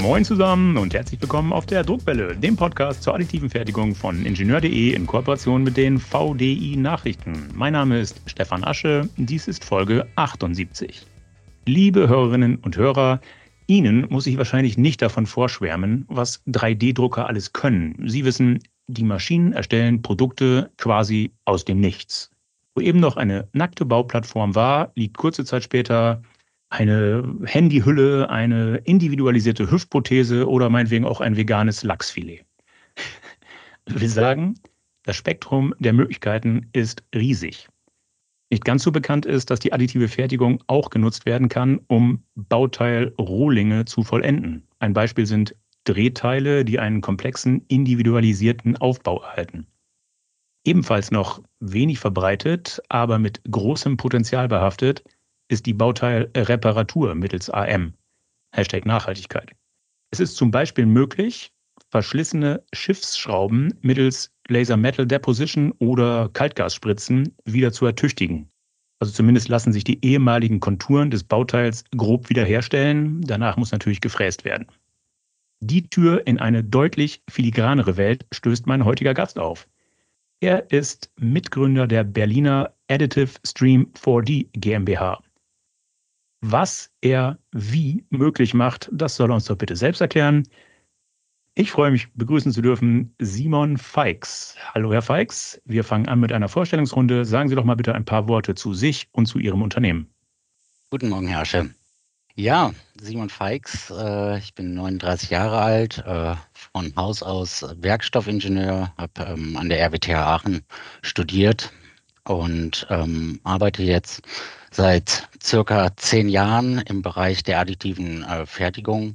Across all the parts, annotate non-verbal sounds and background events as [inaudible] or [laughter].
Moin zusammen und herzlich willkommen auf der Druckwelle, dem Podcast zur additiven Fertigung von Ingenieur.de in Kooperation mit den VDI Nachrichten. Mein Name ist Stefan Asche, dies ist Folge 78. Liebe Hörerinnen und Hörer, Ihnen muss ich wahrscheinlich nicht davon vorschwärmen, was 3D-Drucker alles können. Sie wissen, die Maschinen erstellen Produkte quasi aus dem Nichts. Wo eben noch eine nackte Bauplattform war, liegt kurze Zeit später eine Handyhülle, eine individualisierte Hüftprothese oder meinetwegen auch ein veganes Lachsfilet. Wir sagen, das Spektrum der Möglichkeiten ist riesig. Nicht ganz so bekannt ist, dass die additive Fertigung auch genutzt werden kann, um Bauteilrohlinge zu vollenden. Ein Beispiel sind Drehteile, die einen komplexen, individualisierten Aufbau erhalten. Ebenfalls noch wenig verbreitet, aber mit großem Potenzial behaftet, ist die Bauteilreparatur mittels AM. Hashtag Nachhaltigkeit. Es ist zum Beispiel möglich, verschlissene Schiffsschrauben mittels Laser Metal Deposition oder Kaltgasspritzen wieder zu ertüchtigen. Also zumindest lassen sich die ehemaligen Konturen des Bauteils grob wiederherstellen. Danach muss natürlich gefräst werden. Die Tür in eine deutlich filigranere Welt stößt mein heutiger Gast auf. Er ist Mitgründer der Berliner Additive Stream 4D GmbH. Was er wie möglich macht, das soll er uns doch bitte selbst erklären. Ich freue mich, begrüßen zu dürfen Simon Feix. Hallo, Herr Feix. Wir fangen an mit einer Vorstellungsrunde. Sagen Sie doch mal bitte ein paar Worte zu sich und zu Ihrem Unternehmen. Guten Morgen, Herr Asche. Ja, Simon Feix. Äh, ich bin 39 Jahre alt, äh, von Haus aus Werkstoffingenieur, habe ähm, an der RWTH Aachen studiert und ähm, arbeite jetzt seit circa zehn Jahren im Bereich der additiven äh, Fertigung.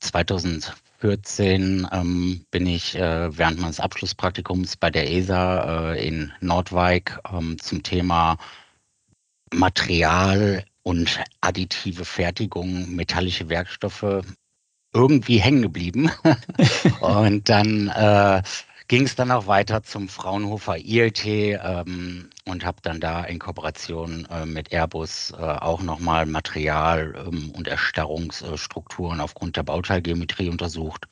2014 ähm, bin ich äh, während meines Abschlusspraktikums bei der ESA äh, in Nordwijk ähm, zum Thema Material und additive Fertigung, metallische Werkstoffe irgendwie hängen geblieben. [laughs] und dann äh, ging es dann auch weiter zum Fraunhofer ILT ähm, und habe dann da in Kooperation äh, mit Airbus äh, auch nochmal Material ähm, und Erstarrungsstrukturen aufgrund der Bauteilgeometrie untersucht.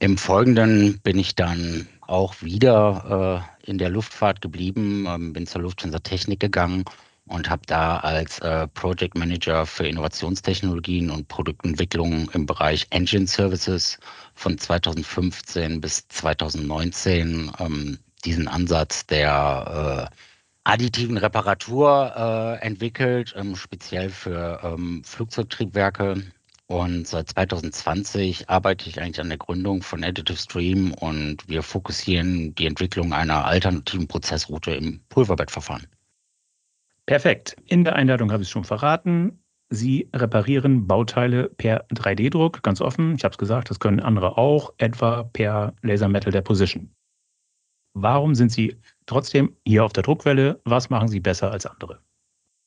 Im Folgenden bin ich dann auch wieder äh, in der Luftfahrt geblieben, ähm, bin zur Lufthansa Technik gegangen und habe da als äh, Project Manager für Innovationstechnologien und Produktentwicklung im Bereich Engine Services von 2015 bis 2019 ähm, diesen Ansatz der äh, additiven Reparatur äh, entwickelt, ähm, speziell für ähm, Flugzeugtriebwerke. Und seit 2020 arbeite ich eigentlich an der Gründung von Additive Stream und wir fokussieren die Entwicklung einer alternativen Prozessroute im Pulverbettverfahren. Perfekt. In der Einladung habe ich es schon verraten. Sie reparieren Bauteile per 3D-Druck, ganz offen. Ich habe es gesagt, das können andere auch, etwa per Laser Metal Deposition. Warum sind Sie trotzdem hier auf der Druckwelle? Was machen Sie besser als andere?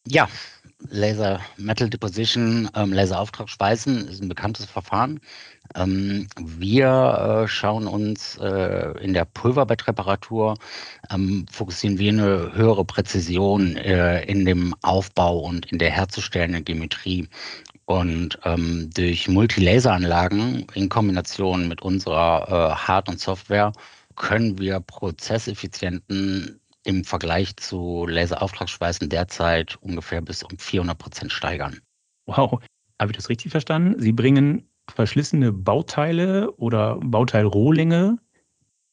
Ja, Laser Metal Deposition, ähm, Laserauftragsschweißen ist ein bekanntes Verfahren. Ähm, wir äh, schauen uns äh, in der Pulverbettreparatur, ähm, fokussieren wir eine höhere Präzision äh, in dem Aufbau und in der herzustellenden Geometrie. Und ähm, durch Multilaseranlagen in Kombination mit unserer äh, Hard- und Software können wir Prozesseffizienten im Vergleich zu Laserauftragsschweißen derzeit ungefähr bis um 400 Prozent steigern. Wow, habe ich das richtig verstanden? Sie bringen verschlissene Bauteile oder Bauteilrohlinge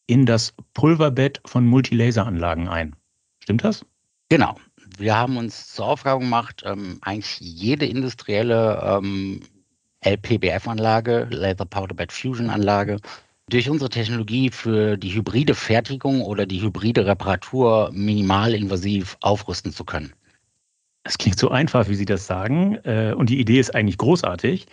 in das Pulverbett von Multilaseranlagen ein. Stimmt das? Genau. Wir haben uns zur Aufgabe gemacht, ähm, eigentlich jede industrielle ähm, LPBF-Anlage, Laser Powder Bed Fusion Anlage, durch unsere Technologie für die hybride Fertigung oder die hybride Reparatur minimalinvasiv aufrüsten zu können. Es klingt so einfach, wie Sie das sagen. Äh, und die Idee ist eigentlich großartig.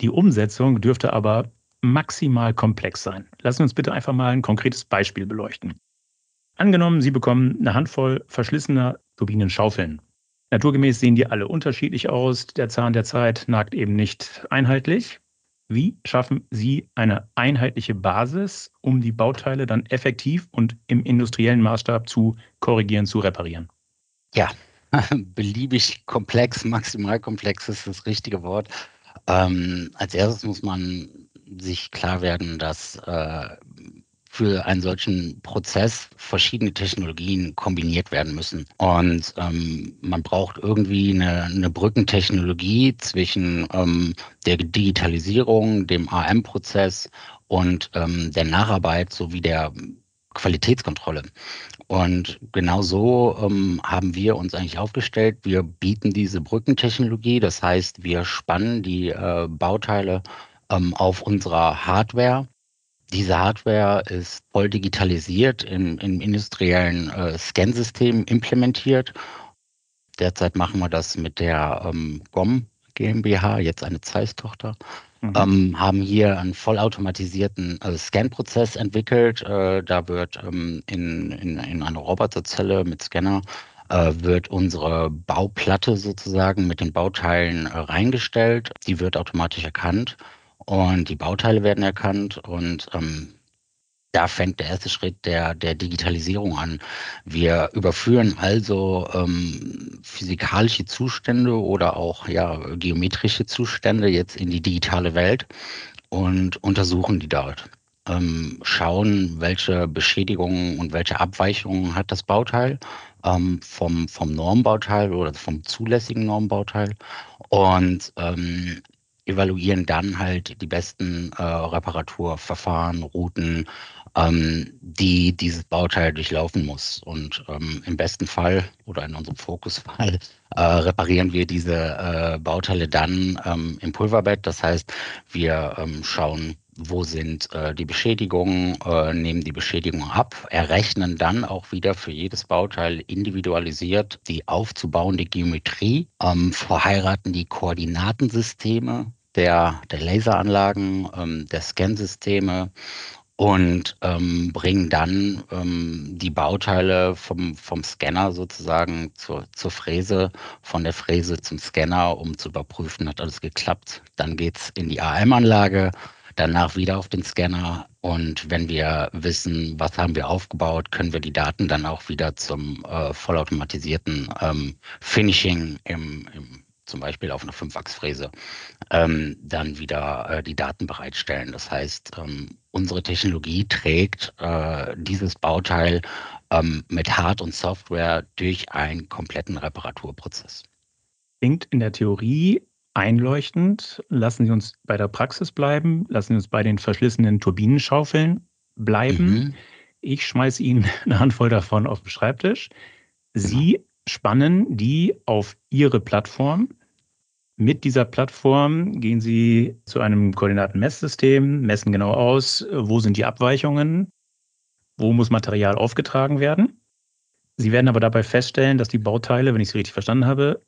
Die Umsetzung dürfte aber maximal komplex sein. Lassen Sie uns bitte einfach mal ein konkretes Beispiel beleuchten. Angenommen, Sie bekommen eine Handvoll verschlissener Turbinenschaufeln. Naturgemäß sehen die alle unterschiedlich aus. Der Zahn der Zeit nagt eben nicht einheitlich. Wie schaffen Sie eine einheitliche Basis, um die Bauteile dann effektiv und im industriellen Maßstab zu korrigieren, zu reparieren? Ja, [laughs] beliebig komplex, maximal komplex ist das richtige Wort. Ähm, als erstes muss man sich klar werden, dass äh, für einen solchen Prozess verschiedene Technologien kombiniert werden müssen. Und ähm, man braucht irgendwie eine, eine Brückentechnologie zwischen ähm, der Digitalisierung, dem AM-Prozess und ähm, der Nacharbeit sowie der Qualitätskontrolle. Und genau so ähm, haben wir uns eigentlich aufgestellt. Wir bieten diese Brückentechnologie, das heißt, wir spannen die äh, Bauteile ähm, auf unserer Hardware diese Hardware ist voll digitalisiert im, im industriellen äh, Scansystem implementiert. Derzeit machen wir das mit der ähm, GOM GmbH, jetzt eine Zeiss-Tochter. Mhm. Ähm, haben hier einen vollautomatisierten äh, Scan-Prozess entwickelt. Äh, da wird ähm, in, in, in eine Roboterzelle mit Scanner äh, wird unsere Bauplatte sozusagen mit den Bauteilen äh, reingestellt. Die wird automatisch erkannt und die Bauteile werden erkannt und ähm, da fängt der erste Schritt der, der Digitalisierung an. Wir überführen also ähm, physikalische Zustände oder auch ja, geometrische Zustände jetzt in die digitale Welt und untersuchen die dort. Ähm, schauen, welche Beschädigungen und welche Abweichungen hat das Bauteil ähm, vom, vom Normbauteil oder vom zulässigen Normbauteil und ähm, evaluieren dann halt die besten äh, Reparaturverfahren, Routen, ähm, die dieses Bauteil durchlaufen muss. Und ähm, im besten Fall oder in unserem Fokusfall äh, reparieren wir diese äh, Bauteile dann ähm, im Pulverbett. Das heißt, wir ähm, schauen, wo sind äh, die Beschädigungen, äh, nehmen die Beschädigungen ab, errechnen dann auch wieder für jedes Bauteil individualisiert die aufzubauende Geometrie, ähm, verheiraten die Koordinatensysteme der, der Laseranlagen, ähm, der Scansysteme und ähm, bringen dann ähm, die Bauteile vom, vom Scanner sozusagen zur, zur Fräse, von der Fräse zum Scanner, um zu überprüfen, hat alles geklappt. Dann geht es in die AM-Anlage, danach wieder auf den Scanner und wenn wir wissen, was haben wir aufgebaut, können wir die Daten dann auch wieder zum äh, vollautomatisierten ähm, Finishing im, im zum Beispiel auf einer Fünfachsfräse, ähm, dann wieder äh, die Daten bereitstellen. Das heißt, ähm, unsere Technologie trägt äh, dieses Bauteil ähm, mit Hard- und Software durch einen kompletten Reparaturprozess. Klingt in der Theorie einleuchtend. Lassen Sie uns bei der Praxis bleiben. Lassen Sie uns bei den verschlissenen Turbinenschaufeln bleiben. Mhm. Ich schmeiße Ihnen [laughs] eine Handvoll davon auf den Schreibtisch. Sie genau spannen die auf ihre Plattform. Mit dieser Plattform gehen Sie zu einem Koordinatenmesssystem, messen genau aus, wo sind die Abweichungen, wo muss Material aufgetragen werden. Sie werden aber dabei feststellen, dass die Bauteile, wenn ich es richtig verstanden habe,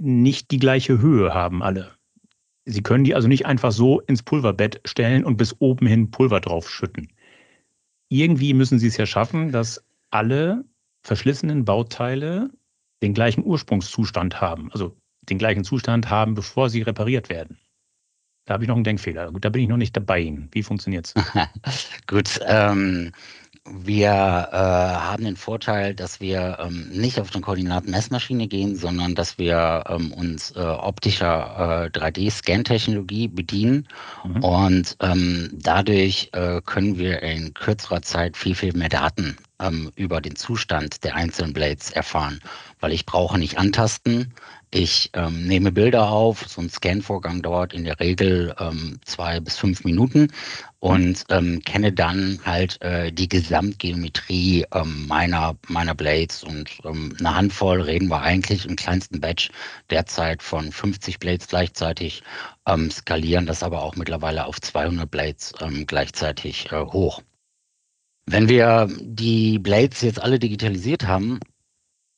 nicht die gleiche Höhe haben alle. Sie können die also nicht einfach so ins Pulverbett stellen und bis oben hin Pulver draufschütten. Irgendwie müssen Sie es ja schaffen, dass alle verschlissenen Bauteile den gleichen Ursprungszustand haben, also den gleichen Zustand haben, bevor sie repariert werden. Da habe ich noch einen Denkfehler. Gut, da bin ich noch nicht dabei. Wie funktioniert es? [laughs] Gut, ähm, wir äh, haben den Vorteil, dass wir ähm, nicht auf eine Koordinatenmessmaschine gehen, sondern dass wir ähm, uns äh, optischer äh, 3D-Scan-Technologie bedienen. Mhm. Und ähm, dadurch äh, können wir in kürzerer Zeit viel, viel mehr Daten ähm, über den Zustand der einzelnen Blades erfahren, weil ich brauche nicht antasten. Ich ähm, nehme Bilder auf. So ein Scan-Vorgang dauert in der Regel ähm, zwei bis fünf Minuten und ähm, kenne dann halt äh, die Gesamtgeometrie ähm, meiner, meiner Blades und ähm, eine Handvoll reden wir eigentlich im kleinsten Batch derzeit von 50 Blades gleichzeitig, ähm, skalieren das aber auch mittlerweile auf 200 Blades ähm, gleichzeitig äh, hoch. Wenn wir die Blades jetzt alle digitalisiert haben,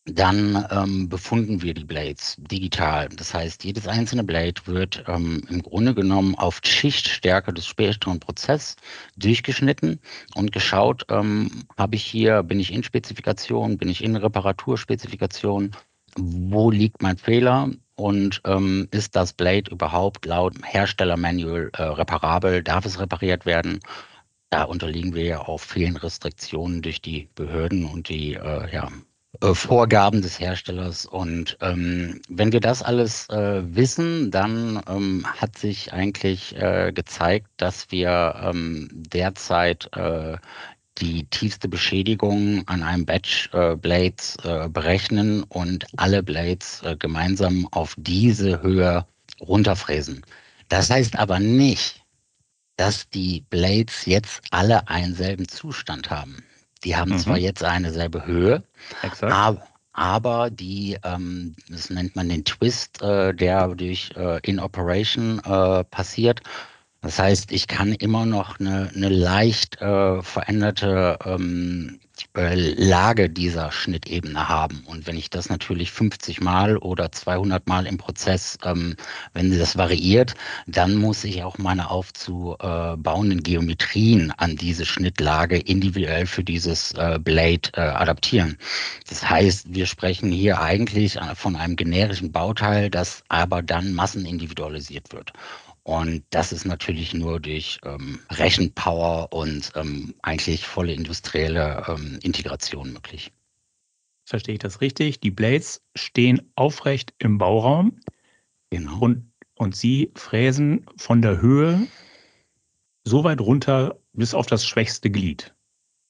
dann ähm, befunden wir die Blades digital. Das heißt, jedes einzelne Blade wird ähm, im Grunde genommen auf Schichtstärke des späteren Prozesses durchgeschnitten und geschaut, ähm, habe ich hier, bin ich in Spezifikation, bin ich in Reparaturspezifikation, wo liegt mein Fehler und ähm, ist das Blade überhaupt laut Herstellermanual äh, reparabel, darf es repariert werden? Da unterliegen wir ja auch vielen Restriktionen durch die Behörden und die äh, ja, äh, Vorgaben des Herstellers. Und ähm, wenn wir das alles äh, wissen, dann ähm, hat sich eigentlich äh, gezeigt, dass wir ähm, derzeit äh, die tiefste Beschädigung an einem Batch äh, Blades äh, berechnen und alle Blades äh, gemeinsam auf diese Höhe runterfräsen. Das heißt aber nicht, dass die Blades jetzt alle einen selben Zustand haben. Die haben mhm. zwar jetzt eine selbe Höhe, aber, aber die, ähm, das nennt man den Twist, äh, der durch äh, In Operation äh, passiert. Das heißt, ich kann immer noch eine, eine leicht äh, veränderte ähm, äh, Lage dieser Schnittebene haben. Und wenn ich das natürlich 50 Mal oder 200 Mal im Prozess, ähm, wenn das variiert, dann muss ich auch meine aufzubauenden Geometrien an diese Schnittlage individuell für dieses äh, Blade äh, adaptieren. Das heißt, wir sprechen hier eigentlich von einem generischen Bauteil, das aber dann massenindividualisiert wird. Und das ist natürlich nur durch ähm, Rechenpower und ähm, eigentlich volle industrielle ähm, Integration möglich. Verstehe ich das richtig? Die Blades stehen aufrecht im Bauraum genau. und, und Sie fräsen von der Höhe so weit runter bis auf das schwächste Glied.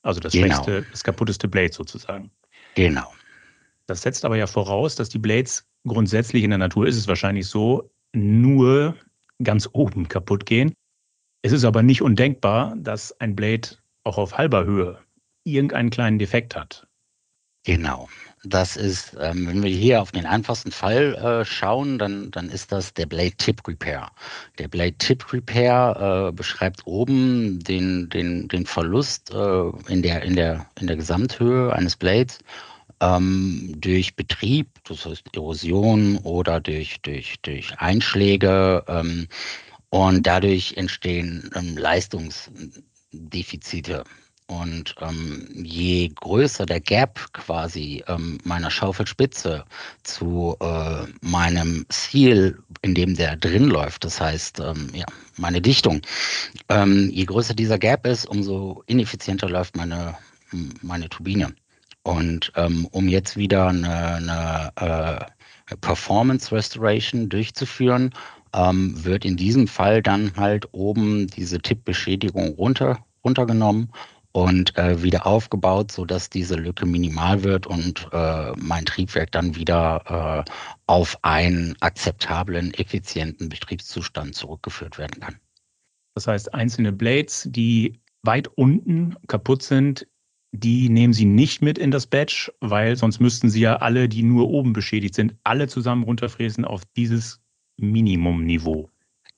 Also das genau. schwächste, das kaputteste Blade sozusagen. Genau. Das setzt aber ja voraus, dass die Blades grundsätzlich in der Natur ist es wahrscheinlich so, nur ganz oben kaputt gehen. Es ist aber nicht undenkbar, dass ein Blade auch auf halber Höhe irgendeinen kleinen Defekt hat. Genau. Das ist, ähm, wenn wir hier auf den einfachsten Fall äh, schauen, dann, dann ist das der Blade Tip Repair. Der Blade Tip Repair äh, beschreibt oben den, den, den Verlust äh, in, der, in, der, in der Gesamthöhe eines Blades ähm, durch Betrieb, das heißt Erosion oder durch, durch, durch Einschläge. Ähm, und dadurch entstehen ähm, Leistungsdefizite. Und ähm, je größer der Gap quasi ähm, meiner Schaufelspitze zu äh, meinem Ziel, in dem der drin läuft, das heißt ähm, ja, meine Dichtung, ähm, je größer dieser Gap ist, umso ineffizienter läuft meine, meine Turbine. Und ähm, um jetzt wieder eine, eine äh, Performance Restoration durchzuführen, ähm, wird in diesem Fall dann halt oben diese Tippbeschädigung runter, runtergenommen und äh, wieder aufgebaut, sodass diese Lücke minimal wird und äh, mein Triebwerk dann wieder äh, auf einen akzeptablen, effizienten Betriebszustand zurückgeführt werden kann. Das heißt, einzelne Blades, die weit unten kaputt sind, die nehmen Sie nicht mit in das Batch, weil sonst müssten Sie ja alle, die nur oben beschädigt sind, alle zusammen runterfräsen auf dieses Minimumniveau.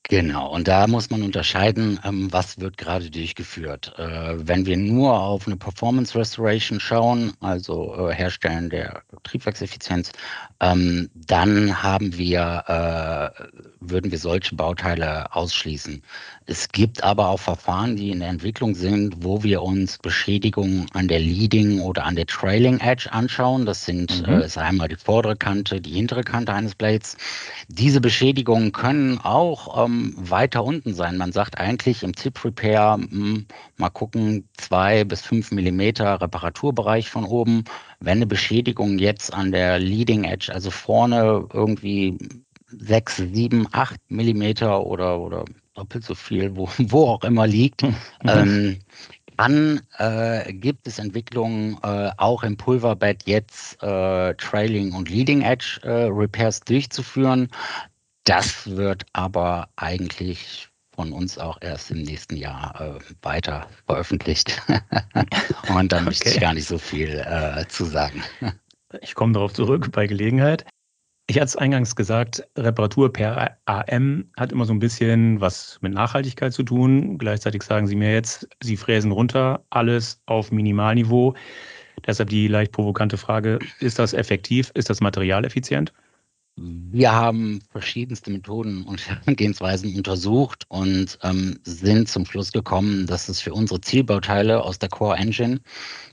Genau, und da muss man unterscheiden, ähm, was wird gerade durchgeführt. Äh, wenn wir nur auf eine Performance Restoration schauen, also äh, Herstellen der Triebwerkseffizienz, ähm, dann haben wir, äh, würden wir solche Bauteile ausschließen. Es gibt aber auch Verfahren, die in der Entwicklung sind, wo wir uns Beschädigungen an der Leading oder an der Trailing Edge anschauen. Das sind mhm. äh, ist einmal die vordere Kante, die hintere Kante eines Blades. Diese Beschädigungen können auch ähm, weiter unten sein. Man sagt eigentlich im Tip Repair mh, hm, mal gucken zwei bis fünf Millimeter Reparaturbereich von oben. Wenn eine Beschädigung jetzt an der Leading Edge, also vorne irgendwie sechs, sieben, acht Millimeter oder, oder doppelt so viel, wo, [laughs] wo auch immer liegt. Mhm. Ähm, dann äh, gibt es Entwicklungen äh, auch im Pulverbett jetzt äh, Trailing und Leading Edge äh, Repairs durchzuführen. Das wird aber eigentlich von uns auch erst im nächsten Jahr äh, weiter veröffentlicht. [laughs] und da okay. möchte ich gar nicht so viel äh, zu sagen. Ich komme darauf zurück bei Gelegenheit. Ich hatte es eingangs gesagt, Reparatur per AM hat immer so ein bisschen was mit Nachhaltigkeit zu tun. Gleichzeitig sagen Sie mir jetzt, Sie fräsen runter, alles auf Minimalniveau. Deshalb die leicht provokante Frage, ist das effektiv? Ist das materialeffizient? Wir haben verschiedenste Methoden und [laughs] Herangehensweisen untersucht und ähm, sind zum Schluss gekommen, dass es für unsere Zielbauteile aus der Core Engine,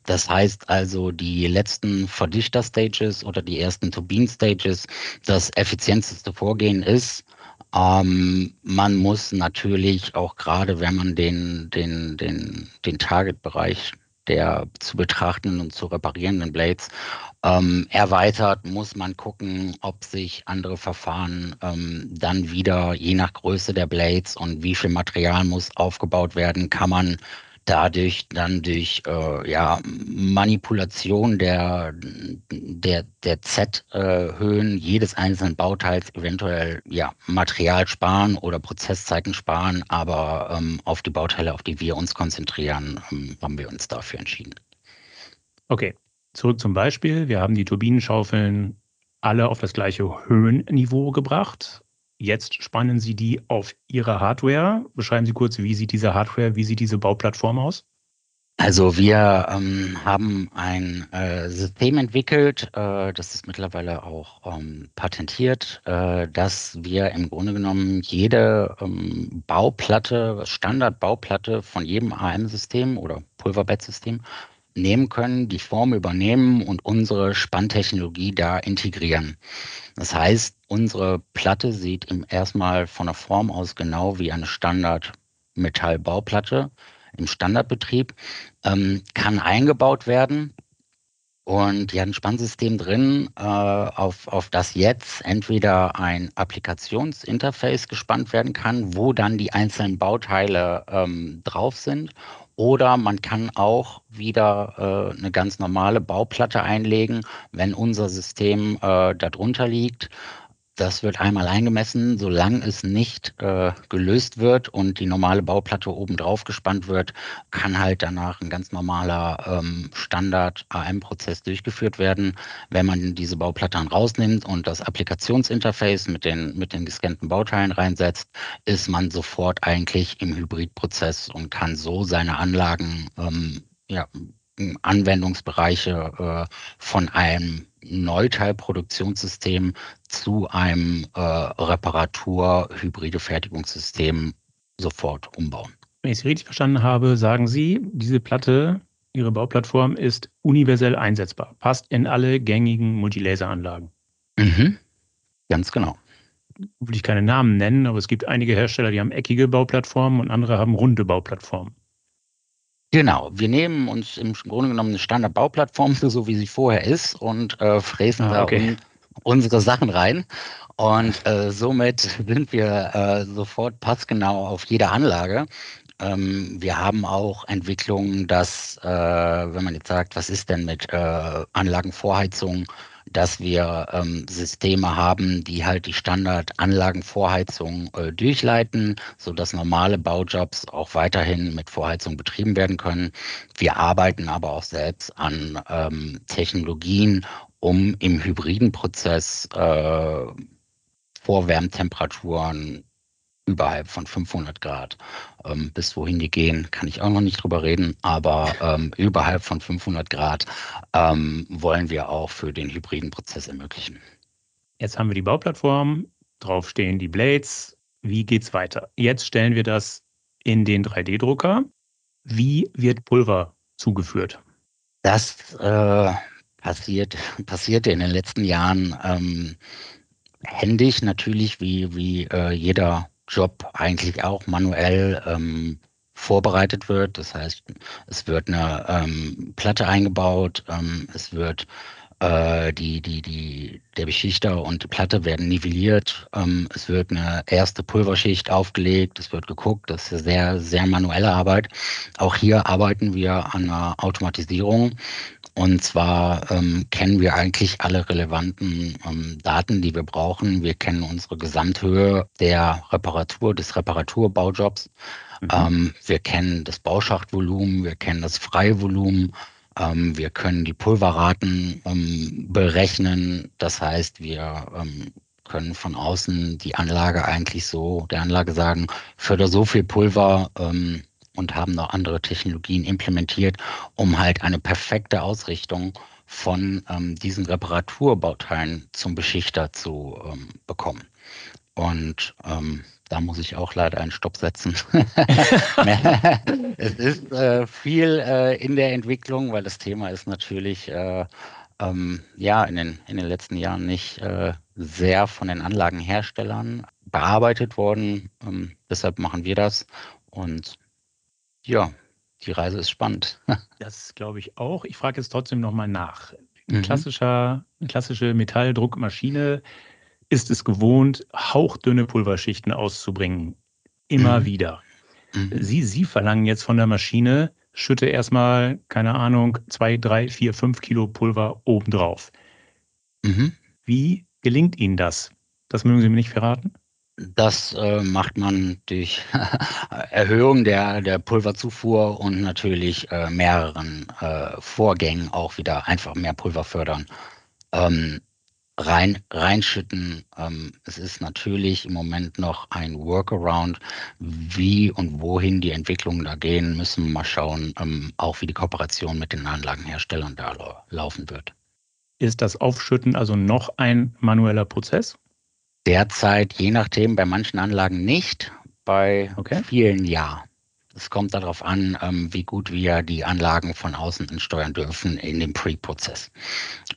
das heißt also die letzten Verdichter-Stages oder die ersten Turbinen-Stages, das effizienteste Vorgehen ist. Ähm, man muss natürlich auch gerade, wenn man den, den, den, den Target-Bereich der zu betrachtenden und zu reparierenden Blades ähm, erweitert, muss man gucken, ob sich andere Verfahren ähm, dann wieder, je nach Größe der Blades und wie viel Material muss aufgebaut werden, kann man dadurch dann durch äh, ja, Manipulation der, der, der Z-Höhen jedes einzelnen Bauteils eventuell ja, Material sparen oder Prozesszeiten sparen, aber ähm, auf die Bauteile, auf die wir uns konzentrieren, ähm, haben wir uns dafür entschieden. Okay, zurück zum Beispiel. Wir haben die Turbinenschaufeln alle auf das gleiche Höhenniveau gebracht. Jetzt spannen Sie die auf Ihre Hardware. Beschreiben Sie kurz, wie sieht diese Hardware, wie sieht diese Bauplattform aus? Also wir ähm, haben ein äh, System entwickelt, äh, das ist mittlerweile auch ähm, patentiert, äh, dass wir im Grunde genommen jede ähm, Bauplatte, Standardbauplatte von jedem AM-System oder Pulverbettsystem nehmen können, die Form übernehmen und unsere Spanntechnologie da integrieren. Das heißt, unsere Platte sieht im erstmal von der Form aus genau wie eine Standard-Metallbauplatte im Standardbetrieb, ähm, kann eingebaut werden und die hat ein Spannsystem drin, äh, auf, auf das jetzt entweder ein Applikationsinterface gespannt werden kann, wo dann die einzelnen Bauteile ähm, drauf sind oder man kann auch wieder äh, eine ganz normale Bauplatte einlegen, wenn unser System äh, darunter liegt. Das wird einmal eingemessen, solange es nicht äh, gelöst wird und die normale Bauplatte oben drauf gespannt wird, kann halt danach ein ganz normaler ähm, Standard-AM-Prozess durchgeführt werden. Wenn man diese Bauplatte dann rausnimmt und das Applikationsinterface mit den, mit den gescannten Bauteilen reinsetzt, ist man sofort eigentlich im Hybridprozess und kann so seine Anlagen ähm, ja, Anwendungsbereiche äh, von einem Neuteilproduktionssystem zu einem äh, Reparatur-hybride Fertigungssystem sofort umbauen. Wenn ich Sie richtig verstanden habe, sagen Sie, diese Platte, Ihre Bauplattform ist universell einsetzbar, passt in alle gängigen Multilaseranlagen. Mhm. Ganz genau. Will ich keine Namen nennen, aber es gibt einige Hersteller, die haben eckige Bauplattformen und andere haben runde Bauplattformen. Genau, wir nehmen uns im Grunde genommen eine Standardbauplattform, [laughs] so wie sie vorher ist, und äh, fräsen ah, okay. da un unsere Sachen rein. Und äh, somit [laughs] sind wir äh, sofort passgenau auf jede Anlage. Ähm, wir haben auch Entwicklungen, dass, äh, wenn man jetzt sagt, was ist denn mit äh, Anlagenvorheizung, dass wir ähm, Systeme haben, die halt die Standardanlagenvorheizung äh, durchleiten, sodass normale Baujobs auch weiterhin mit Vorheizung betrieben werden können. Wir arbeiten aber auch selbst an ähm, Technologien, um im hybriden Prozess äh, Vorwärmtemperaturen überhalb von 500 Grad. Ähm, bis wohin die gehen, kann ich auch noch nicht drüber reden, aber ähm, überhalb von 500 Grad ähm, wollen wir auch für den hybriden Prozess ermöglichen. Jetzt haben wir die Bauplattform, drauf stehen die Blades. Wie geht's weiter? Jetzt stellen wir das in den 3D-Drucker. Wie wird Pulver zugeführt? Das äh, passiert, passierte in den letzten Jahren ähm, händisch natürlich, wie, wie äh, jeder Job eigentlich auch manuell ähm, vorbereitet wird. Das heißt, es wird eine ähm, Platte eingebaut, ähm, es wird äh, die, die, die, der Beschichter und die Platte werden nivelliert. Ähm, es wird eine erste Pulverschicht aufgelegt. Es wird geguckt. Das ist sehr, sehr manuelle Arbeit. Auch hier arbeiten wir an einer Automatisierung. Und zwar ähm, kennen wir eigentlich alle relevanten ähm, Daten, die wir brauchen. Wir kennen unsere Gesamthöhe der Reparatur, des Reparaturbaujobs. Mhm. Ähm, wir kennen das Bauschachtvolumen, wir kennen das Freivolumen. Ähm, wir können die Pulverraten ähm, berechnen. Das heißt, wir ähm, können von außen die Anlage eigentlich so, der Anlage sagen, förder so viel Pulver ähm, und haben noch andere Technologien implementiert, um halt eine perfekte Ausrichtung von ähm, diesen Reparaturbauteilen zum Beschichter zu ähm, bekommen. Und da muss ich auch leider einen Stopp setzen. [laughs] [laughs] es ist äh, viel äh, in der Entwicklung, weil das Thema ist natürlich äh, ähm, ja in den, in den letzten Jahren nicht äh, sehr von den Anlagenherstellern bearbeitet worden. Ähm, deshalb machen wir das. Und ja, die Reise ist spannend. [laughs] das glaube ich auch. Ich frage jetzt trotzdem nochmal nach. Ein mhm. klassischer, eine klassische Metalldruckmaschine ist es gewohnt, hauchdünne Pulverschichten auszubringen. Immer mhm. wieder. Mhm. Sie, Sie verlangen jetzt von der Maschine, schütte erstmal, keine Ahnung, zwei, drei, vier, fünf Kilo Pulver obendrauf. Mhm. Wie gelingt Ihnen das? Das mögen Sie mir nicht verraten? Das äh, macht man durch [laughs] Erhöhung der, der Pulverzufuhr und natürlich äh, mehreren äh, Vorgängen auch wieder einfach mehr Pulver fördern. Ähm, rein, reinschütten. Ähm, es ist natürlich im Moment noch ein Workaround. Wie und wohin die Entwicklungen da gehen, müssen wir mal schauen, ähm, auch wie die Kooperation mit den Anlagenherstellern da laufen wird. Ist das Aufschütten also noch ein manueller Prozess? Derzeit, je nachdem, bei manchen Anlagen nicht, bei okay. vielen ja. Es kommt darauf an, ähm, wie gut wir die Anlagen von außen ansteuern dürfen in dem Pre-Prozess.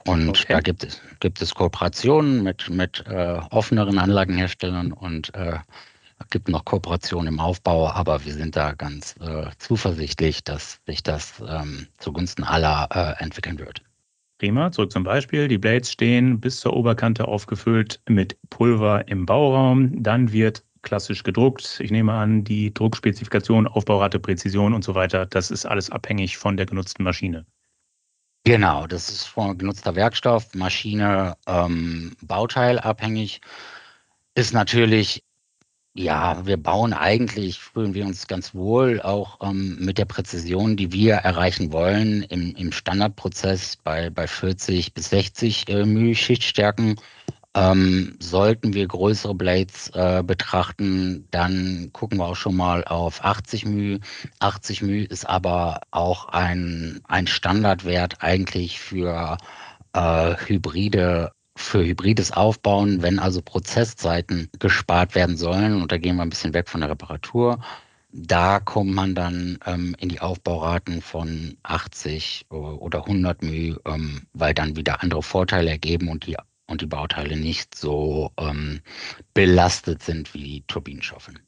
Und okay. da gibt es, gibt es Kooperationen mit, mit äh, offeneren Anlagenherstellern und äh, gibt noch Kooperationen im Aufbau, aber wir sind da ganz äh, zuversichtlich, dass sich das ähm, zugunsten aller äh, entwickeln wird. Prima, zurück zum Beispiel. Die Blades stehen bis zur Oberkante aufgefüllt mit Pulver im Bauraum. Dann wird klassisch gedruckt. Ich nehme an, die Druckspezifikation, Aufbaurate, Präzision und so weiter, das ist alles abhängig von der genutzten Maschine. Genau, das ist von genutzter Werkstoff, Maschine, ähm, Bauteil abhängig. Ist natürlich ja, wir bauen eigentlich, fühlen wir uns ganz wohl, auch ähm, mit der Präzision, die wir erreichen wollen, im, im Standardprozess bei, bei 40 bis 60 äh, μ. Ähm, sollten wir größere Blades äh, betrachten, dann gucken wir auch schon mal auf 80 μ. 80 μ ist aber auch ein, ein Standardwert eigentlich für äh, hybride für hybrides Aufbauen, wenn also Prozesszeiten gespart werden sollen, und da gehen wir ein bisschen weg von der Reparatur, da kommt man dann ähm, in die Aufbauraten von 80 oder 100 μ, ähm, weil dann wieder andere Vorteile ergeben und die, und die Bauteile nicht so ähm, belastet sind wie die Turbinenschaufeln.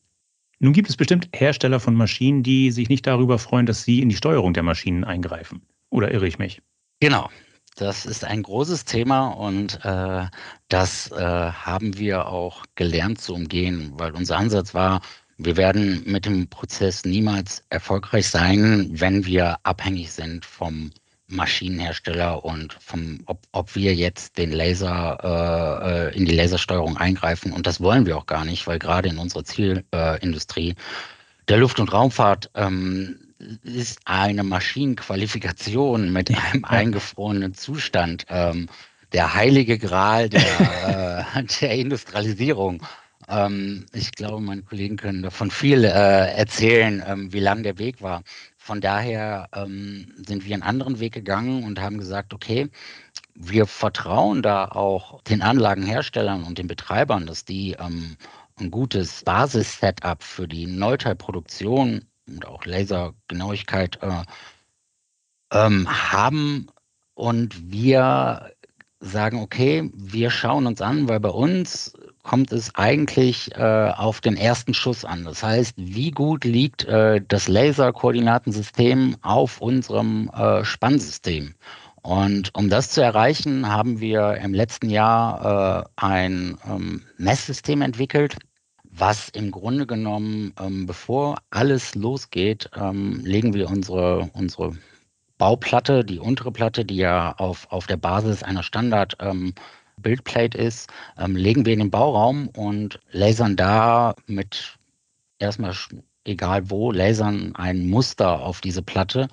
Nun gibt es bestimmt Hersteller von Maschinen, die sich nicht darüber freuen, dass sie in die Steuerung der Maschinen eingreifen. Oder irre ich mich? Genau, das ist ein großes Thema und äh, das äh, haben wir auch gelernt zu umgehen, weil unser Ansatz war, wir werden mit dem Prozess niemals erfolgreich sein, wenn wir abhängig sind vom Maschinenhersteller und vom, ob, ob wir jetzt den Laser äh, äh in die Lasersteuerung eingreifen. Und das wollen wir auch gar nicht, weil gerade in unserer Zielindustrie äh, der Luft- und Raumfahrt ähm, ist eine Maschinenqualifikation mit einem eingefrorenen Zustand ähm, der heilige Gral der, [laughs] äh, der Industrialisierung. Ähm, ich glaube, meine Kollegen können davon viel äh, erzählen, ähm, wie lang der Weg war. Von daher ähm, sind wir einen anderen Weg gegangen und haben gesagt, okay, wir vertrauen da auch den Anlagenherstellern und den Betreibern, dass die ähm, ein gutes Basis-Setup für die Neuteilproduktion und auch Lasergenauigkeit äh, ähm, haben. Und wir sagen, okay, wir schauen uns an, weil bei uns kommt es eigentlich äh, auf den ersten Schuss an. Das heißt, wie gut liegt äh, das Laserkoordinatensystem auf unserem äh, Spannsystem? Und um das zu erreichen, haben wir im letzten Jahr äh, ein ähm, Messsystem entwickelt, was im Grunde genommen, ähm, bevor alles losgeht, ähm, legen wir unsere, unsere Bauplatte, die untere Platte, die ja auf, auf der Basis einer Standard ähm, Bildplate ist, ähm, legen wir in den Bauraum und lasern da mit erstmal egal wo, lasern ein Muster auf diese Platte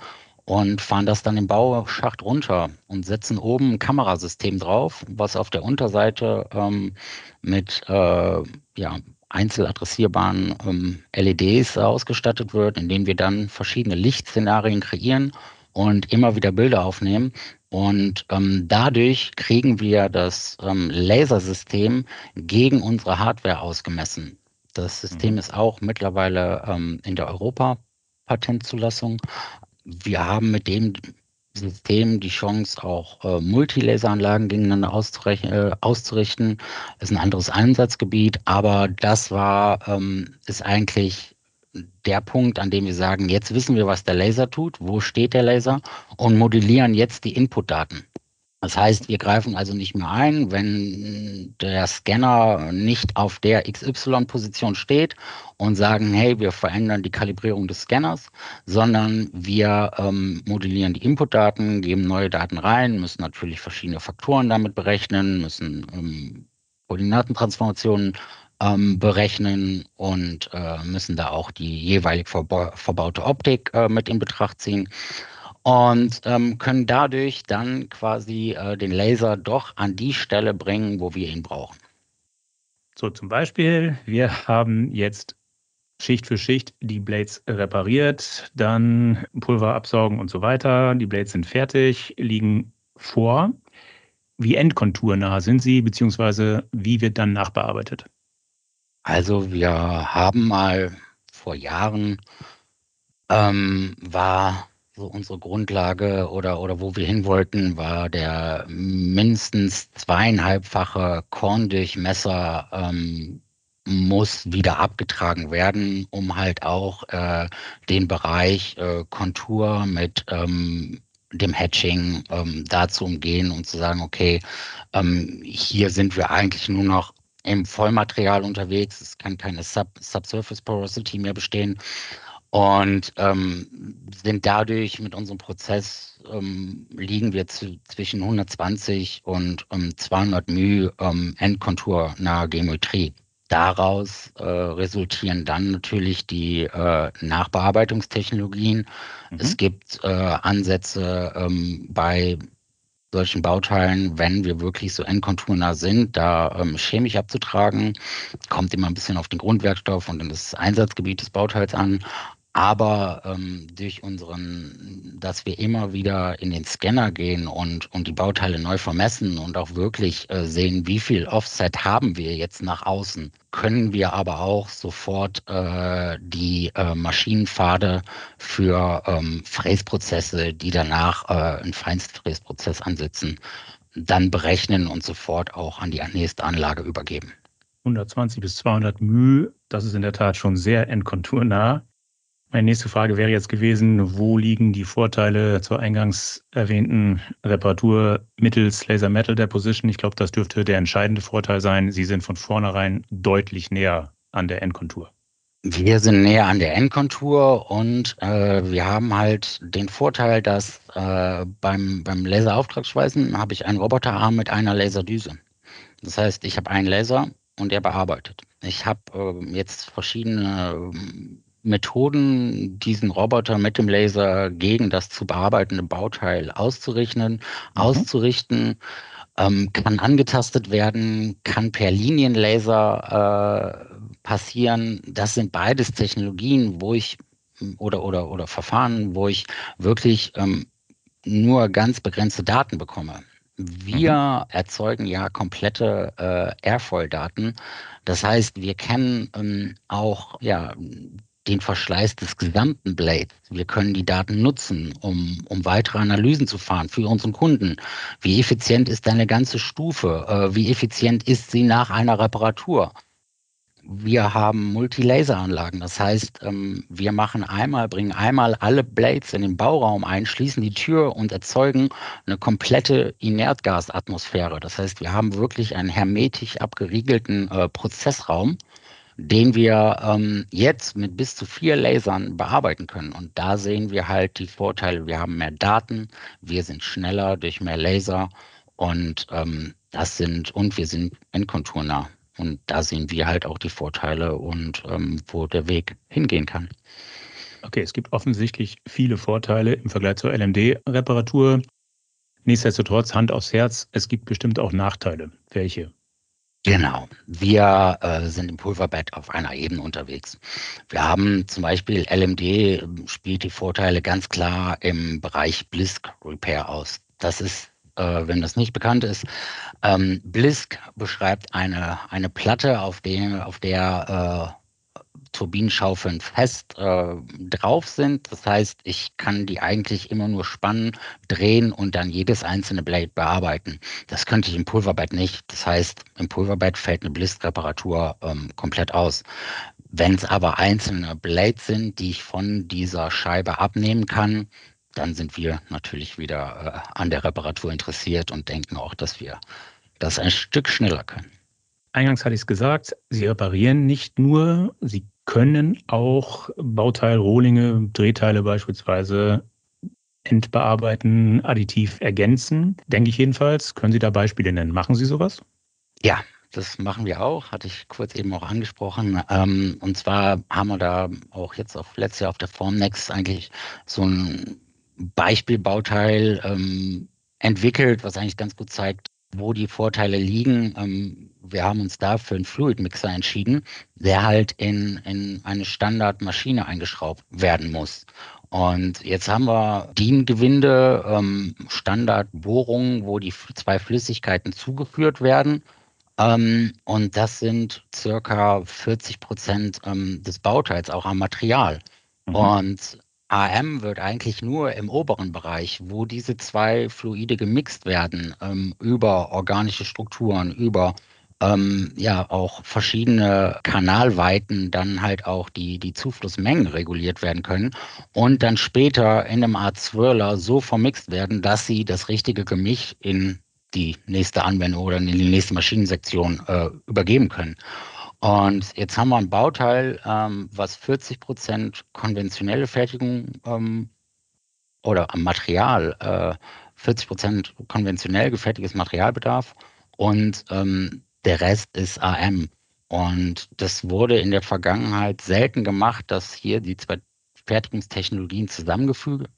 und fahren das dann im Bauschacht runter und setzen oben ein Kamerasystem drauf, was auf der Unterseite ähm, mit äh, ja, einzeladressierbaren ähm, LEDs ausgestattet wird, in denen wir dann verschiedene Lichtszenarien kreieren und immer wieder Bilder aufnehmen. Und ähm, dadurch kriegen wir das ähm, Lasersystem gegen unsere Hardware ausgemessen. Das System mhm. ist auch mittlerweile ähm, in der Europa-Patentzulassung. Wir haben mit dem System die Chance, auch äh, Multilaseranlagen gegeneinander äh, auszurichten. Das ist ein anderes Einsatzgebiet, aber das war, ähm, ist eigentlich der Punkt, an dem wir sagen, jetzt wissen wir, was der Laser tut, wo steht der Laser und modellieren jetzt die Inputdaten. Das heißt, wir greifen also nicht mehr ein, wenn der Scanner nicht auf der XY-Position steht und sagen, hey, wir verändern die Kalibrierung des Scanners, sondern wir ähm, modellieren die Inputdaten, geben neue Daten rein, müssen natürlich verschiedene Faktoren damit berechnen, müssen ähm, Koordinatentransformationen ähm, berechnen und äh, müssen da auch die jeweilig verba verbaute Optik äh, mit in Betracht ziehen und ähm, können dadurch dann quasi äh, den Laser doch an die Stelle bringen, wo wir ihn brauchen. So zum Beispiel, wir haben jetzt Schicht für Schicht die Blades repariert, dann Pulver absaugen und so weiter. Die Blades sind fertig, liegen vor. Wie endkonturnah sind sie, beziehungsweise wie wird dann nachbearbeitet? Also wir haben mal vor Jahren ähm, war so unsere Grundlage oder, oder wo wir hin wollten, war der mindestens zweieinhalbfache Korndurchmesser ähm, muss wieder abgetragen werden, um halt auch äh, den Bereich äh, Kontur mit ähm, dem Hatching ähm, da zu umgehen und zu sagen, okay, ähm, hier sind wir eigentlich nur noch im Vollmaterial unterwegs. Es kann keine Sub Subsurface Porosity mehr bestehen und ähm, sind dadurch mit unserem Prozess ähm, liegen wir zu, zwischen 120 und ähm, 200 μ ähm, Endkontur nahe Geometrie. Daraus äh, resultieren dann natürlich die äh, Nachbearbeitungstechnologien. Mhm. Es gibt äh, Ansätze ähm, bei solchen Bauteilen, wenn wir wirklich so endkonturnah sind, da ähm, chemisch abzutragen, kommt immer ein bisschen auf den Grundwerkstoff und das Einsatzgebiet des Bauteils an. Aber ähm, durch unseren, dass wir immer wieder in den Scanner gehen und, und die Bauteile neu vermessen und auch wirklich äh, sehen, wie viel Offset haben wir jetzt nach außen, können wir aber auch sofort äh, die äh, Maschinenpfade für ähm, Fräsprozesse, die danach äh, einen Feinstfräsprozess ansetzen, dann berechnen und sofort auch an die nächste Anlage übergeben. 120 bis 200 μ, das ist in der Tat schon sehr endkonturnah. Meine nächste Frage wäre jetzt gewesen, wo liegen die Vorteile zur eingangs erwähnten Reparatur mittels Laser Metal Deposition? Ich glaube, das dürfte der entscheidende Vorteil sein. Sie sind von vornherein deutlich näher an der Endkontur. Wir sind näher an der Endkontur und äh, wir haben halt den Vorteil, dass äh, beim, beim Laserauftragsschweißen habe ich einen Roboterarm mit einer Laserdüse. Das heißt, ich habe einen Laser und der bearbeitet. Ich habe äh, jetzt verschiedene Methoden, diesen Roboter mit dem Laser gegen das zu bearbeitende Bauteil auszurichten, mhm. auszurichten, ähm, kann angetastet werden, kann per Linienlaser äh, passieren. Das sind beides Technologien, wo ich oder oder oder Verfahren, wo ich wirklich ähm, nur ganz begrenzte Daten bekomme. Wir mhm. erzeugen ja komplette äh, Airfoil-Daten. Das heißt, wir kennen ähm, auch ja den Verschleiß des gesamten Blades. Wir können die Daten nutzen, um, um weitere Analysen zu fahren für unseren Kunden. Wie effizient ist deine ganze Stufe? Äh, wie effizient ist sie nach einer Reparatur? Wir haben Multilaseranlagen. Das heißt, ähm, wir machen einmal, bringen einmal alle Blades in den Bauraum ein, schließen die Tür und erzeugen eine komplette Inertgasatmosphäre. Das heißt, wir haben wirklich einen hermetisch abgeriegelten äh, Prozessraum den wir ähm, jetzt mit bis zu vier Lasern bearbeiten können. Und da sehen wir halt die Vorteile. Wir haben mehr Daten, wir sind schneller durch mehr Laser und ähm, das sind und wir sind endkonturnah. Und da sehen wir halt auch die Vorteile und ähm, wo der Weg hingehen kann. Okay, es gibt offensichtlich viele Vorteile im Vergleich zur LMD-Reparatur. Nichtsdestotrotz, Hand aufs Herz, es gibt bestimmt auch Nachteile. Welche? Genau. Wir äh, sind im Pulverbett auf einer Ebene unterwegs. Wir haben zum Beispiel LMD ähm, spielt die Vorteile ganz klar im Bereich Blisk Repair aus. Das ist, äh, wenn das nicht bekannt ist, ähm, Blisk beschreibt eine, eine Platte, auf der, auf der äh, Turbinenschaufeln fest äh, drauf sind. Das heißt, ich kann die eigentlich immer nur spannen, drehen und dann jedes einzelne Blade bearbeiten. Das könnte ich im Pulverbett nicht. Das heißt, im Pulverbett fällt eine Blistreparatur ähm, komplett aus. Wenn es aber einzelne Blades sind, die ich von dieser Scheibe abnehmen kann, dann sind wir natürlich wieder äh, an der Reparatur interessiert und denken auch, dass wir das ein Stück schneller können. Eingangs hatte ich es gesagt, Sie reparieren nicht nur, Sie können auch Bauteilrohlinge, Drehteile beispielsweise entbearbeiten, additiv ergänzen, denke ich jedenfalls. Können Sie da Beispiele nennen? Machen Sie sowas? Ja, das machen wir auch, hatte ich kurz eben auch angesprochen. Ähm, und zwar haben wir da auch jetzt auf letztes Jahr auf der Formnext eigentlich so ein Beispielbauteil ähm, entwickelt, was eigentlich ganz gut zeigt, wo die Vorteile liegen. Wir haben uns da für einen Fluid Mixer entschieden, der halt in, in eine Standardmaschine eingeschraubt werden muss. Und jetzt haben wir DIN-Gewinde, ähm, Standardbohrungen, wo die zwei Flüssigkeiten zugeführt werden. Ähm, und das sind circa 40 Prozent ähm, des Bauteils, auch am Material. Mhm. Und AM wird eigentlich nur im oberen Bereich, wo diese zwei Fluide gemixt werden, ähm, über organische Strukturen, über ähm, ja auch verschiedene Kanalweiten dann halt auch die, die Zuflussmengen reguliert werden können und dann später in einem Art Swirler so vermixt werden, dass sie das richtige Gemisch in die nächste Anwendung oder in die nächste Maschinensektion äh, übergeben können. Und jetzt haben wir ein Bauteil, ähm, was 40 Prozent konventionelle Fertigung ähm, oder am Material, äh, 40 Prozent konventionell gefertigtes Material bedarf und ähm, der Rest ist AM. Und das wurde in der Vergangenheit selten gemacht, dass hier die zwei Fertigungstechnologien zusammengeführt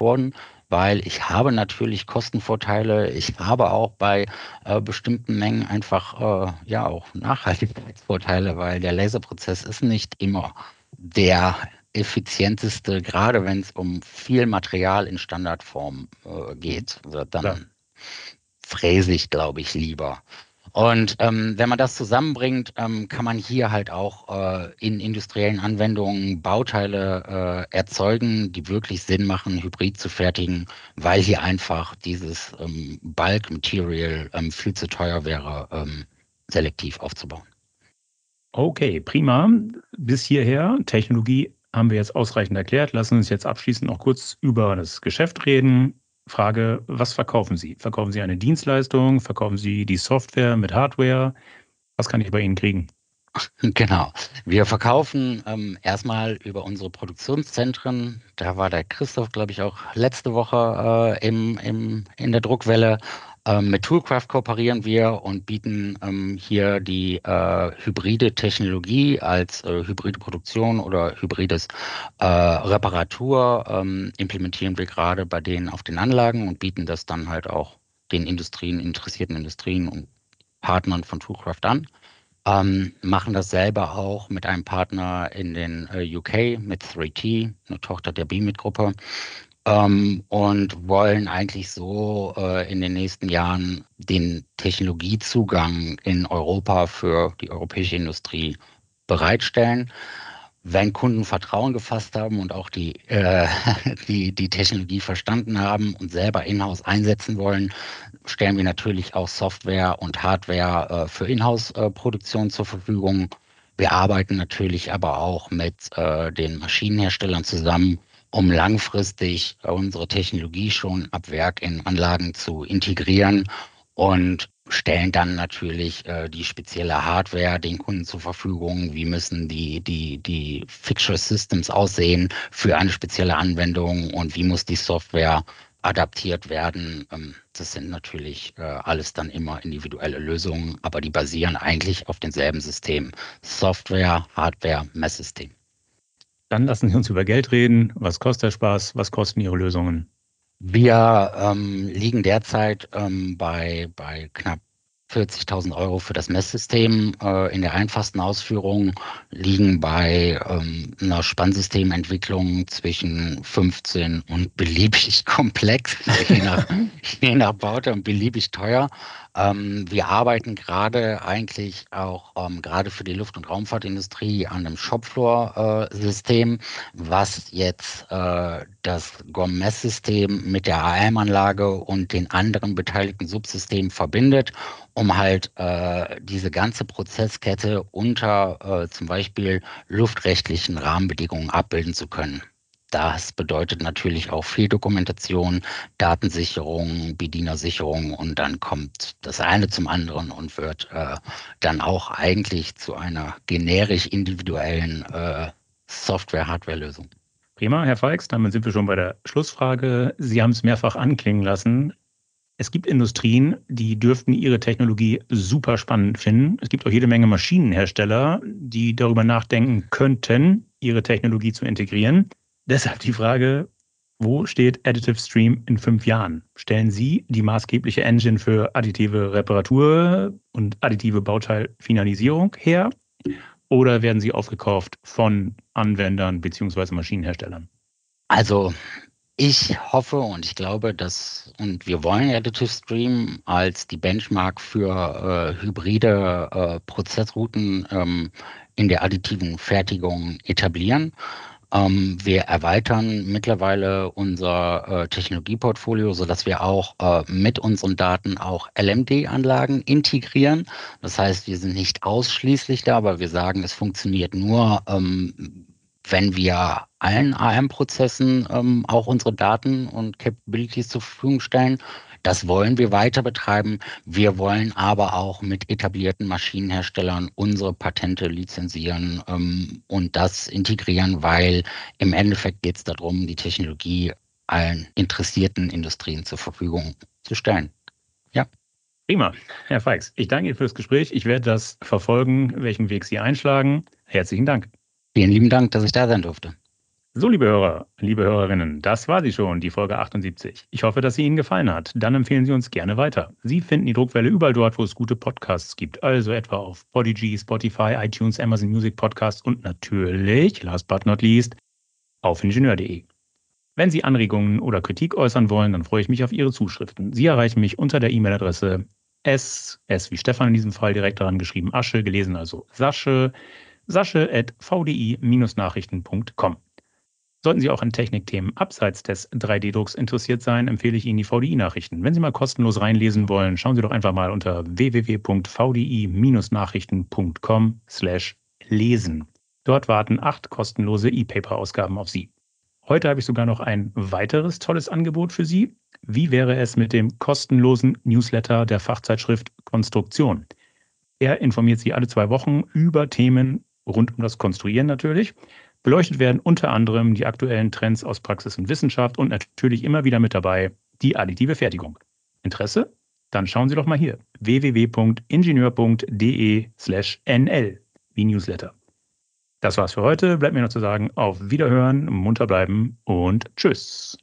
wurden weil ich habe natürlich Kostenvorteile. Ich habe auch bei äh, bestimmten Mengen einfach äh, ja auch Nachhaltigkeitsvorteile, weil der Laserprozess ist nicht immer der effizienteste, gerade wenn es um viel Material in Standardform äh, geht. Also dann ja. fräse ich, glaube ich, lieber. Und ähm, wenn man das zusammenbringt, ähm, kann man hier halt auch äh, in industriellen Anwendungen Bauteile äh, erzeugen, die wirklich Sinn machen, hybrid zu fertigen, weil hier einfach dieses ähm, Bulk Material ähm, viel zu teuer wäre, ähm, selektiv aufzubauen. Okay, prima. Bis hierher. Technologie haben wir jetzt ausreichend erklärt. Lassen uns jetzt abschließend noch kurz über das Geschäft reden. Frage, was verkaufen Sie? Verkaufen Sie eine Dienstleistung? Verkaufen Sie die Software mit Hardware? Was kann ich bei Ihnen kriegen? [laughs] Genau. Wir verkaufen ähm, erstmal über unsere Produktionszentren. Da war der Christoph, glaube ich, auch letzte Woche äh, im, im, in der Druckwelle. Ähm, mit Toolcraft kooperieren wir und bieten ähm, hier die äh, hybride Technologie als äh, hybride Produktion oder hybrides äh, Reparatur ähm, implementieren wir gerade bei denen auf den Anlagen und bieten das dann halt auch den Industrien, interessierten Industrien und Partnern von Toolcraft an. Ähm, machen das selber auch mit einem Partner in den äh, UK mit 3T, eine Tochter der BMIT-Gruppe ähm, und wollen eigentlich so äh, in den nächsten Jahren den Technologiezugang in Europa für die europäische Industrie bereitstellen. Wenn Kunden Vertrauen gefasst haben und auch die, äh, [laughs] die, die Technologie verstanden haben und selber in-house einsetzen wollen, stellen wir natürlich auch Software und Hardware äh, für Inhouse-Produktion zur Verfügung. Wir arbeiten natürlich aber auch mit äh, den Maschinenherstellern zusammen, um langfristig unsere Technologie schon ab Werk in Anlagen zu integrieren und stellen dann natürlich äh, die spezielle Hardware den Kunden zur Verfügung. Wie müssen die, die, die Fixture Systems aussehen für eine spezielle Anwendung und wie muss die Software adaptiert werden. Ähm, das sind natürlich äh, alles dann immer individuelle Lösungen, aber die basieren eigentlich auf denselben Systemen. Software, Hardware, Messsystem. Dann lassen Sie uns über Geld reden. Was kostet der Spaß? Was kosten Ihre Lösungen? Wir ähm, liegen derzeit ähm, bei, bei knapp 40.000 Euro für das Messsystem. Äh, in der einfachsten Ausführung liegen bei ähm, einer Spannsystementwicklung zwischen 15 und beliebig [laughs] komplex, je nach, je nach Baute und beliebig teuer. Ähm, wir arbeiten gerade eigentlich auch ähm, gerade für die Luft- und Raumfahrtindustrie an einem Shopfloor-System, was jetzt äh, das GOM-Messsystem mit der AM-Anlage und den anderen beteiligten Subsystemen verbindet, um halt äh, diese ganze Prozesskette unter äh, zum Beispiel luftrechtlichen Rahmenbedingungen abbilden zu können. Das bedeutet natürlich auch Fehldokumentation, Datensicherung, Bedienersicherung und dann kommt das eine zum anderen und wird äh, dann auch eigentlich zu einer generisch individuellen äh, Software-Hardware-Lösung. Prima, Herr Feix, damit sind wir schon bei der Schlussfrage. Sie haben es mehrfach anklingen lassen. Es gibt Industrien, die dürften ihre Technologie super spannend finden. Es gibt auch jede Menge Maschinenhersteller, die darüber nachdenken könnten, ihre Technologie zu integrieren. Deshalb die Frage, wo steht Additive Stream in fünf Jahren? Stellen Sie die maßgebliche Engine für additive Reparatur und additive Bauteilfinalisierung her? Oder werden Sie aufgekauft von Anwendern bzw. Maschinenherstellern? Also ich hoffe und ich glaube, dass und wir wollen Additive Stream als die Benchmark für äh, hybride äh, Prozessrouten ähm, in der additiven Fertigung etablieren. Ähm, wir erweitern mittlerweile unser äh, Technologieportfolio, sodass wir auch äh, mit unseren Daten auch LMD-Anlagen integrieren. Das heißt, wir sind nicht ausschließlich da, aber wir sagen, es funktioniert nur, ähm, wenn wir allen AM-Prozessen ähm, auch unsere Daten und Capabilities zur Verfügung stellen. Das wollen wir weiter betreiben. Wir wollen aber auch mit etablierten Maschinenherstellern unsere Patente lizenzieren ähm, und das integrieren, weil im Endeffekt geht es darum, die Technologie allen interessierten Industrien zur Verfügung zu stellen. Ja. Prima. Herr Feix, ich danke Ihnen fürs Gespräch. Ich werde das verfolgen, welchen Weg Sie einschlagen. Herzlichen Dank. Vielen lieben Dank, dass ich da sein durfte. So, liebe Hörer, liebe Hörerinnen, das war sie schon, die Folge 78. Ich hoffe, dass sie Ihnen gefallen hat. Dann empfehlen Sie uns gerne weiter. Sie finden die Druckwelle überall dort, wo es gute Podcasts gibt. Also etwa auf Podigy, Spotify, iTunes, Amazon Music Podcasts und natürlich, last but not least, auf ingenieur.de. Wenn Sie Anregungen oder Kritik äußern wollen, dann freue ich mich auf Ihre Zuschriften. Sie erreichen mich unter der E-Mail-Adresse s, s wie Stefan in diesem Fall, direkt daran geschrieben, Asche, gelesen also Sasche, sasche.vdi-nachrichten.com. Sollten Sie auch an Technikthemen abseits des 3D-Drucks interessiert sein, empfehle ich Ihnen die VDI-Nachrichten. Wenn Sie mal kostenlos reinlesen wollen, schauen Sie doch einfach mal unter www.vdi-nachrichten.com slash lesen. Dort warten acht kostenlose E-Paper-Ausgaben auf Sie. Heute habe ich sogar noch ein weiteres tolles Angebot für Sie. Wie wäre es mit dem kostenlosen Newsletter der Fachzeitschrift Konstruktion? Er informiert Sie alle zwei Wochen über Themen rund um das Konstruieren natürlich. Beleuchtet werden unter anderem die aktuellen Trends aus Praxis und Wissenschaft und natürlich immer wieder mit dabei die additive Fertigung. Interesse? Dann schauen Sie doch mal hier www.ingenieur.de/nl wie Newsletter. Das war's für heute. Bleibt mir noch zu sagen, auf Wiederhören, munter bleiben und tschüss.